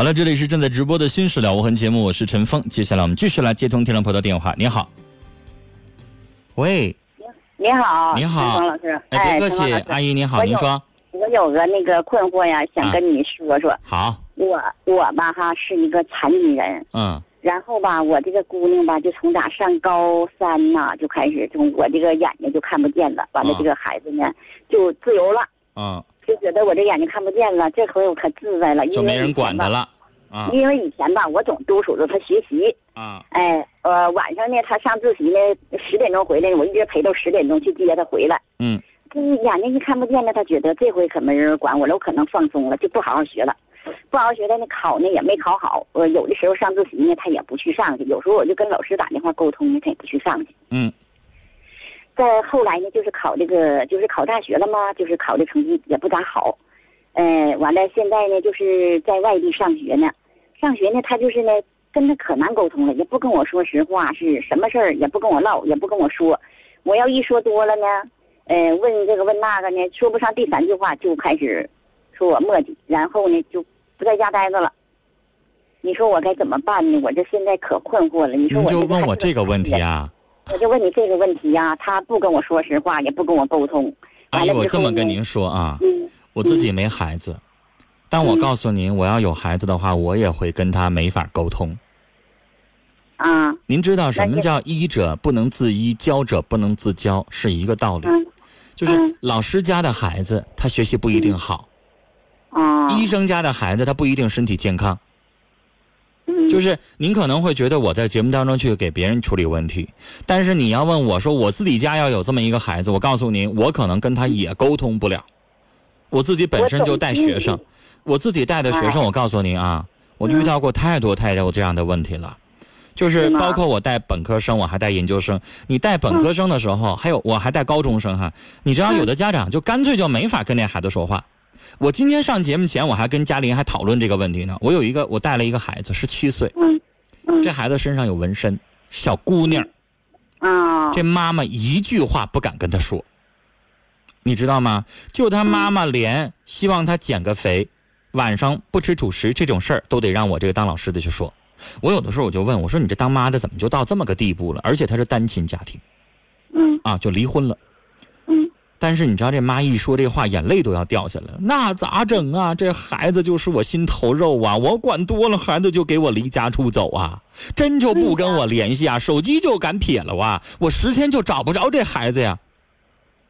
好了，这里是正在直播的《新事了无痕》节目，我是陈峰。接下来我们继续来接通天龙婆的电话。你好，喂，你好，你好。陈峰老师，哎，别客气，阿姨您好，您说。我有个那个困惑呀，想跟你说说。好，我我吧哈是一个残疾人，嗯。然后吧我这个姑娘吧就从咋上高三呐就开始，从我这个眼睛就看不见了，完了啊这个孩子呢就自由了，嗯，就觉得我这眼睛看不见了，这回我可自在了，就没人管他。了。啊因为以前吧，我总督促着他学习，啊哎，呃，晚上呢，他上自习呢，十点钟回来，我一直陪到十点钟去接他回来。嗯这眼睛一看不见了，他觉得这回可没人管我了，我可能放松了，就不好好学了。不好好学的那考呢也没考好，呃，有的时候上自习呢他也不去上去，有时候我就跟老师打电话沟通呢，他也不去上去。嗯再后来呢，就是考这个，就是考大学了嘛，就是考的成绩也不咋好，呃，完了现在呢，就是在外地上学呢，上学呢，他就是呢，跟他可难沟通了，也不跟我说实话，是什么事儿也不跟我唠，也不跟我说，我要一说多了呢，呃，问这个问那个呢，说不上第三句话就开始说我磨叽，然后呢就不在家待着了。你说我该怎么办呢？我这现在可困惑了。你说我就问我这个问题啊？啊，我就问你这个问题呀、他不跟我说实话，也不跟我沟通。阿姨，我这么跟您说啊，嗯我自己没孩子，但我嗯告诉您，我要有孩子的话，我也会跟他没法沟通。啊您知道什么叫医者不能自医，教者不能自教，是一个道理。嗯就是嗯老师家的孩子，他学习不一定好；啊，医生家的孩子，他不一定身体健康。嗯就是您可能会觉得我在节目当中去给别人处理问题，但是你要问我说我自己家要有这么一个孩子，我告诉您，我可能跟他也沟通不了。我自己本身就带学生我，我自己带的学生，哎我告诉您啊，我遇到过太多太多这样的问题了。就是包括我带本科生，我还带研究生。你带本科生的时候，还有我还带高中生哈。你知道有的家长就干脆就没法跟那孩子说话。我今天上节目前，我还跟嘉玲还讨论这个问题呢。我有一个，我带了一个孩子，十七岁，这孩子身上有纹身，小姑娘，啊这妈妈一句话不敢跟他说，你知道吗？就他妈妈连希望他减个肥，晚上不吃主食这种事儿，都得让我这个当老师的去说。我有的时候我就问我说：“你这当妈的怎么就到这么个地步了？而且他是单亲家庭嗯啊，就离婚了。嗯但是你知道这妈一说这话，眼泪都要掉下来了。那咋整啊？这孩子就是我心头肉啊！我管多了，孩子就给我离家出走啊！真就不跟我联系啊，手机就敢撇了啊！我十天就找不着这孩子呀！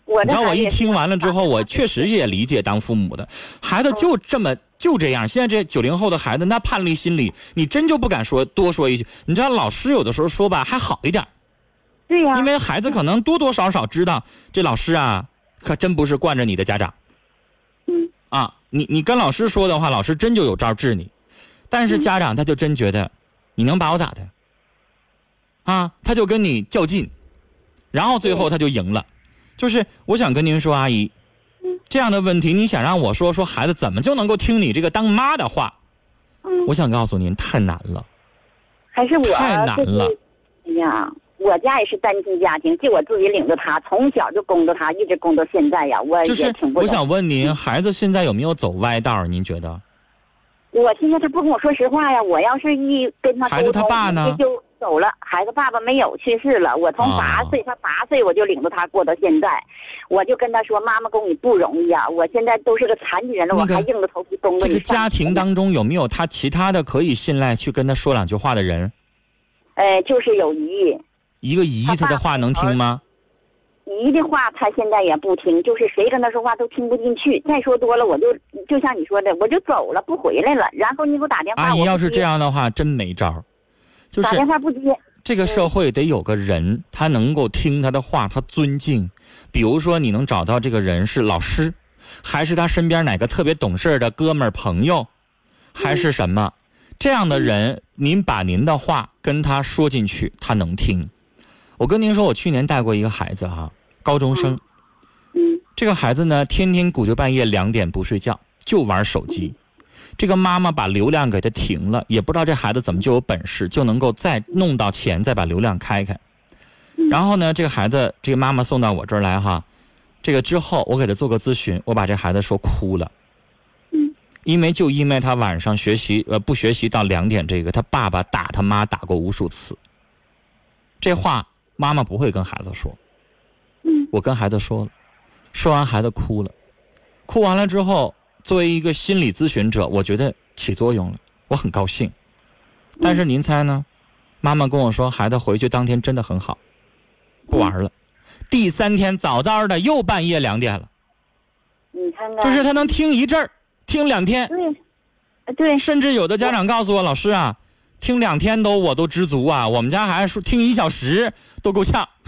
你知道我一听完了之后，我确实也理解当父母的孩子就这么就这样。现在这九零后的孩子，那叛逆心理，你真就不敢说多说一句。你知道老师有的时候说吧还好一点，对呀，因为孩子可能多多少少知道这老师啊，可真不是惯着你的家长嗯啊。你你跟老师说的话，老师真就有招治你，但是家长他就真觉得你能把我咋的啊？他就跟你较劲，然后最后他就赢了。就是我想跟您说，阿姨，这样的问题，你想让我说说孩子怎么就能够听你这个当妈的话？嗯，我想告诉您，太难了。还是我太难了哎呀，我家也是单亲家庭，就我自己领着他，从小就供着他，一直供到现在呀，我就是也挺不懂。我想问您，孩子现在有没有走歪道？您觉得？我现在他不跟我说实话呀，我要是一跟他孩子沟通，他爸呢就走了。孩子爸爸没有，去世了。我从啊八岁，他八岁我就领着他过到现在，我就跟他说：“妈妈供你不容易啊！我现在都是个残疾人了，那个我还硬着头皮供着你这个家庭当中有没有他其他的可以信赖去跟他说两句话的人？呃，就是有姨，一个姨她的话能听吗？姨的话他现在也不听，就是谁跟他说话都听不进去。再说多了，我就就像你说的，我就走了，不回来了。然后你给我打电话，阿姨要是这样的话，真没招打是电话不接，这个社会得有个人，他能够听他的话，他尊敬。比如说，你能找到这个人是老师，还是他身边哪个特别懂事儿的哥们儿朋友，还是什么？这样的人，您把您的话跟他说进去，他能听。我跟您说，我去年带过一个孩子哈、高中生。嗯这个孩子呢，天天鼓捣半夜两点不睡觉，就玩手机。这个妈妈把流量给他停了，也不知道这孩子怎么就有本事，就能够再弄到钱，再把流量开开。然后呢，这个孩子，这个妈妈送到我这儿来哈，这个之后我给他做个咨询，我把这孩子说哭了。嗯，因为就因为他晚上学习呃不学习到两点，这个他爸爸打他妈打过无数次。这话妈妈不会跟孩子说，嗯。我跟孩子说了，说完孩子哭了，哭完了之后，作为一个心理咨询者，我觉得起作用了，我很高兴。但是您猜呢？妈妈跟我说，孩子回去当天真的很好，不玩了。第三天早早的又半夜两点了，你看看，就是他能听一阵儿，听两天，对，呃对，甚至有的家长告诉我，老师啊，听两天都我都知足啊，我们家孩子说听一小时都够呛。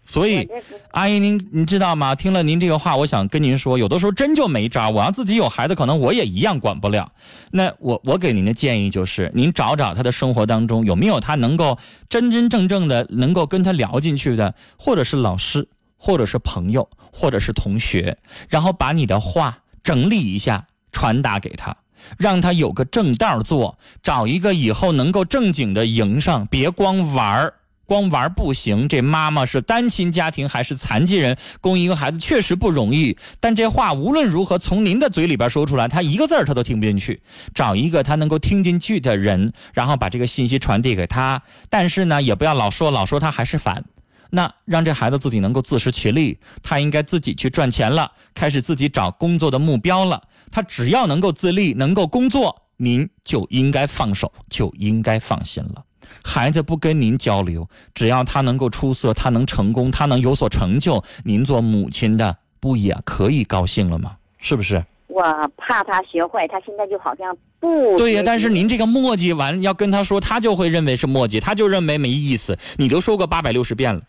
所以，阿姨您您知道吗？听了您这个话，我想跟您说，有的时候真就没招。我要自己有孩子，可能我也一样管不了。那我我给您的建议就是，您找找他的生活当中有没有他能够真真正正的能够跟他聊进去的，或者是老师，或者是朋友，或者是同学，然后把你的话整理一下，传达给他。让他有个正道做，找一个以后能够正经的营上，别光玩儿。光玩不行，这妈妈是单亲家庭还是残疾人，供一个孩子确实不容易。但这话无论如何从您的嘴里边说出来，他一个字儿他都听不进去。找一个他能够听进去的人，然后把这个信息传递给他。但是呢，也不要老说老说他还是烦。那让这孩子自己能够自食其力，他应该自己去赚钱了，开始自己找工作的目标了。他只要能够自立，能够工作，您就应该放手，就应该放心了。孩子不跟您交流，只要他能够出色，他能成功，他能有所成就，您做母亲的不也可以高兴了吗？是不是？我怕他学坏，他现在就好像不对呀、但是您这个磨叽完要跟他说，他就会认为是磨叽，他就认为没意思。你都说过八百六十遍了，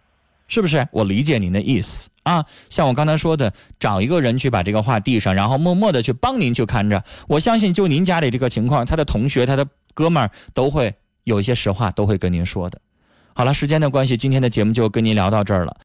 是不是？我理解您的意思啊。像我刚才说的，找一个人去把这个话递上，然后默默的去帮您去看着。我相信，就您家里这个情况，他的同学、他的哥们都会有一些实话，都会跟您说的。好了，时间的关系，今天的节目就跟您聊到这儿了。